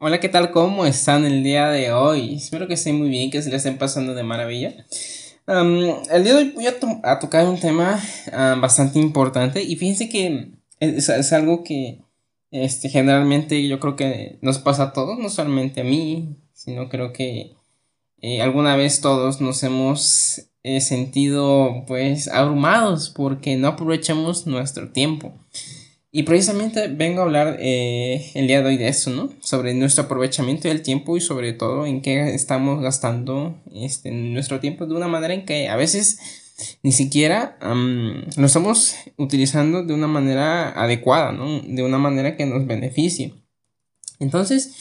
Hola, ¿qué tal? ¿Cómo están el día de hoy? Espero que estén muy bien, que se les estén pasando de maravilla. el día de hoy voy a, tocar un tema bastante importante y fíjense que es, algo que este, generalmente yo creo que nos pasa a todos, no solamente a mí, sino creo que eh, alguna vez todos nos hemos eh, sentido pues abrumados porque no aprovechamos nuestro tiempo. Y precisamente vengo a hablar eh, el día de hoy de eso, ¿no? Sobre nuestro aprovechamiento del tiempo y sobre todo en qué estamos gastando este, nuestro tiempo de una manera en que a veces ni siquiera lo estamos utilizando de una manera adecuada, ¿no? De una manera que nos beneficie. Entonces,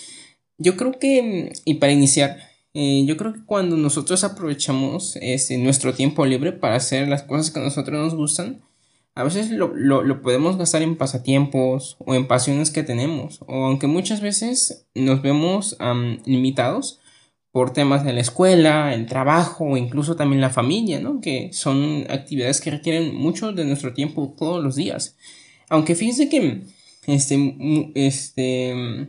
yo creo que, y para iniciar, eh, yo creo que cuando nosotros aprovechamos este, nuestro tiempo libre para hacer las cosas que a nosotros nos gustan, a veces lo, lo, podemos gastar en pasatiempos o en pasiones que tenemos, o aunque muchas veces nos vemos limitados por temas de la escuela, el trabajo o incluso también la familia, ¿no? Que son actividades que requieren mucho de nuestro tiempo todos los días. Aunque fíjense que este, este,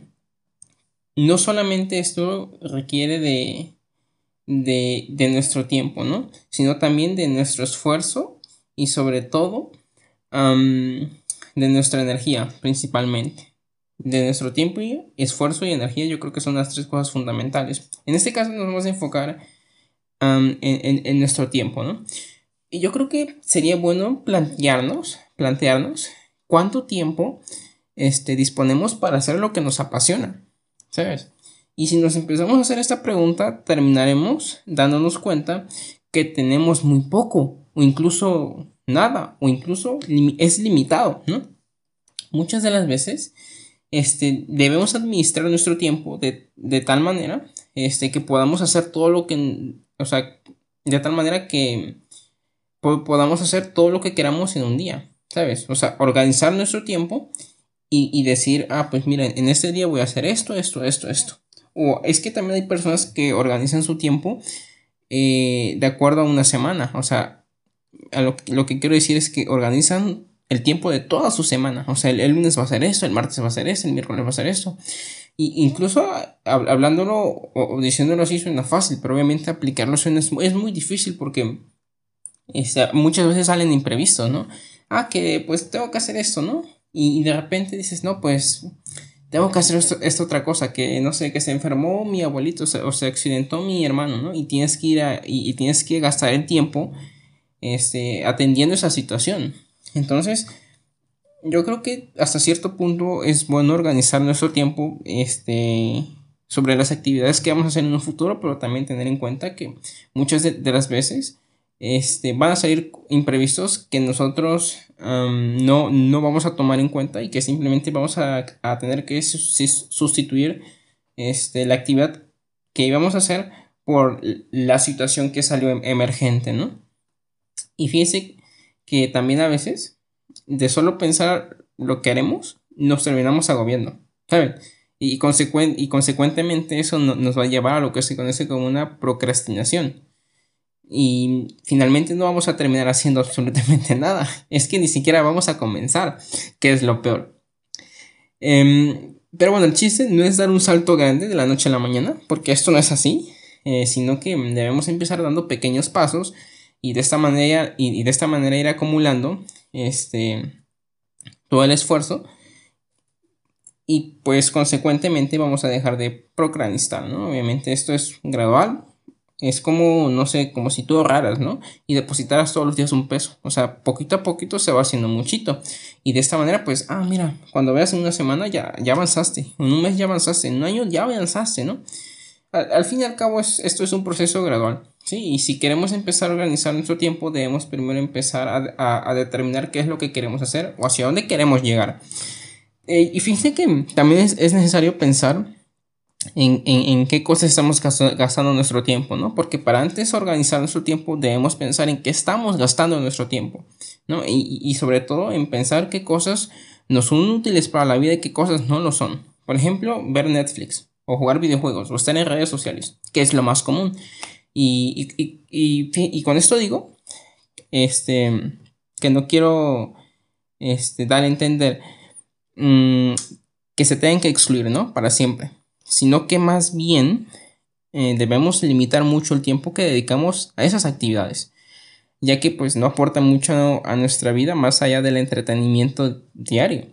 no solamente esto requiere de, de, de nuestro tiempo, ¿no? Sino también de nuestro esfuerzo y sobre todo de nuestra energía principalmente. De nuestro tiempo y esfuerzo y energía yo creo que son las tres cosas fundamentales. En este caso nos vamos a enfocar en, nuestro tiempo, ¿no? Y yo creo que sería bueno plantearnos, plantearnos cuánto tiempo este, disponemos para hacer lo que nos apasiona, ¿sabes? Y si nos empezamos a hacer esta pregunta, terminaremos dándonos cuenta que tenemos muy poco o incluso nada o incluso es limitado, ¿no? Muchas de las veces este, debemos administrar nuestro tiempo de, tal manera este, que podamos hacer todo lo que, o sea, de tal manera que podamos hacer todo lo que queramos en un día, ¿sabes? O sea, organizar nuestro tiempo y, y decir, ah, pues mira, en este día voy a hacer esto, esto, esto, esto. O es que también hay personas que organizan su tiempo eh, de acuerdo a una semana, o sea, lo, que quiero decir es que organizan el tiempo de toda su semana. O sea, el, lunes va a hacer esto, el martes va a hacer esto, el miércoles va a hacer esto. Y incluso hablándolo o, diciéndolo así suena fácil, pero obviamente aplicarlo suena, es, muy difícil porque este, muchas veces salen imprevistos, ¿no? Ah, que pues tengo que hacer esto, ¿no? Y, de repente dices, no, pues tengo que hacer esta otra cosa, que no sé, que se enfermó mi abuelito o se, accidentó mi hermano, ¿no? Y tienes que ir a, y tienes que gastar el tiempo este, atendiendo esa situación. Entonces, yo creo que hasta cierto punto es bueno organizar nuestro tiempo este, sobre las actividades que vamos a hacer en un futuro, pero también tener en cuenta que muchas de, las veces este, van a salir imprevistos que nosotros no, no, vamos a tomar en cuenta y que simplemente vamos a, a tener que sustituir este, la actividad que íbamos a hacer por la situación que salió em, emergente, ¿no? Y fíjense que también a veces, de solo pensar lo que haremos, nos terminamos agobiando, ¿saben? Y, y consecuentemente eso nos va a llevar a lo que se conoce como una procrastinación. Y finalmente no vamos a terminar haciendo absolutamente nada. Es que ni siquiera vamos a comenzar, que es lo peor. Em, pero bueno, el chiste no es dar un salto grande de la noche a la mañana, porque esto no es así, eh, sino que debemos empezar dando pequeños pasos y de esta manera, y, de esta manera ir acumulando este, todo el esfuerzo y pues consecuentemente vamos a dejar de procrastinar, ¿no? Obviamente esto es gradual, es como, no sé, como si tú ahorraras, ¿no? Y depositaras todos los días un peso, o sea, poquito a poquito se va haciendo muchito y de esta manera pues, ah, mira, cuando veas en una semana ya, ya avanzaste, en un mes ya avanzaste, en un año ya avanzaste, ¿no? Al, fin y al cabo esto es un proceso gradual. Sí, y si queremos empezar a organizar nuestro tiempo, debemos primero empezar a, determinar qué es lo que queremos hacer o hacia dónde queremos llegar. Eh, y fíjense que también es, necesario pensar en, qué cosas estamos gastando nuestro tiempo, ¿no? Porque para antes organizar nuestro tiempo debemos pensar en qué estamos gastando nuestro tiempo, ¿no? Y, y sobre todo en pensar qué cosas nos son útiles para la vida y qué cosas no lo son. Por ejemplo, ver Netflix o jugar videojuegos o estar en redes sociales, que es lo más común. Y, y, y, y, con esto digo, este, que no quiero este, dar a entender mm, que se tengan que excluir, ¿no? Para siempre. sino que más bien eh, debemos limitar mucho el tiempo que dedicamos a esas actividades, ya que pues no aporta mucho a nuestra vida más allá del entretenimiento diario.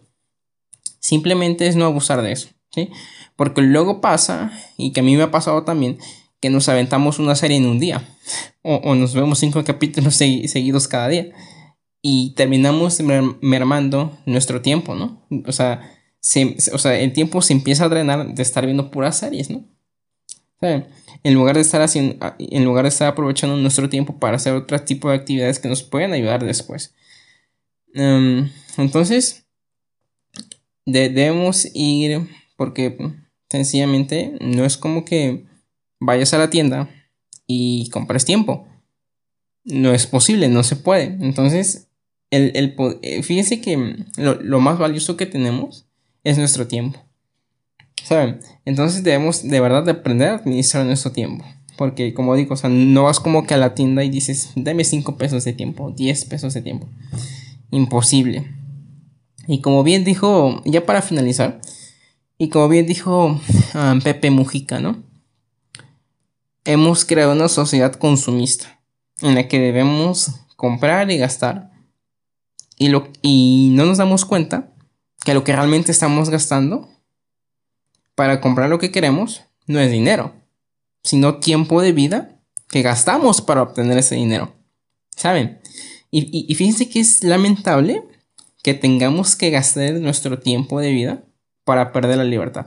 Simplemente es no abusar de eso, ¿sí? Porque luego pasa, y que a mí me ha pasado también, nos aventamos una serie en un día, o, nos vemos cinco capítulos seguidos cada día, y terminamos mermando nuestro tiempo, ¿no? O sea, o sea, el tiempo se empieza a drenar de estar viendo puras series, ¿no? En lugar de estar haciendo, en lugar de estar aprovechando nuestro tiempo para hacer otro tipo de actividades que nos pueden ayudar después. Em, entonces, debemos ir porque sencillamente no es como que vayas a la tienda y compres tiempo. No es posible, no se puede. Entonces, el, el, fíjense que lo, lo más valioso que tenemos es nuestro tiempo. ¿Saben? Entonces debemos de verdad de aprender a administrar nuestro tiempo. Porque como digo, o sea, no vas como que a la tienda y dices, dame 5 pesos de tiempo, 10 pesos de tiempo. Imposible. Y como bien dijo, ya para finalizar, y como bien dijo ah, Pepe Mujica, ¿no? Hemos creado una sociedad consumista en la que debemos comprar y gastar. Y, lo, y no nos damos cuenta que lo que realmente estamos gastando para comprar lo que queremos no es dinero, sino tiempo de vida que gastamos para obtener ese dinero. ¿Saben? Y, fíjense que es lamentable que tengamos que gastar nuestro tiempo de vida para perder la libertad.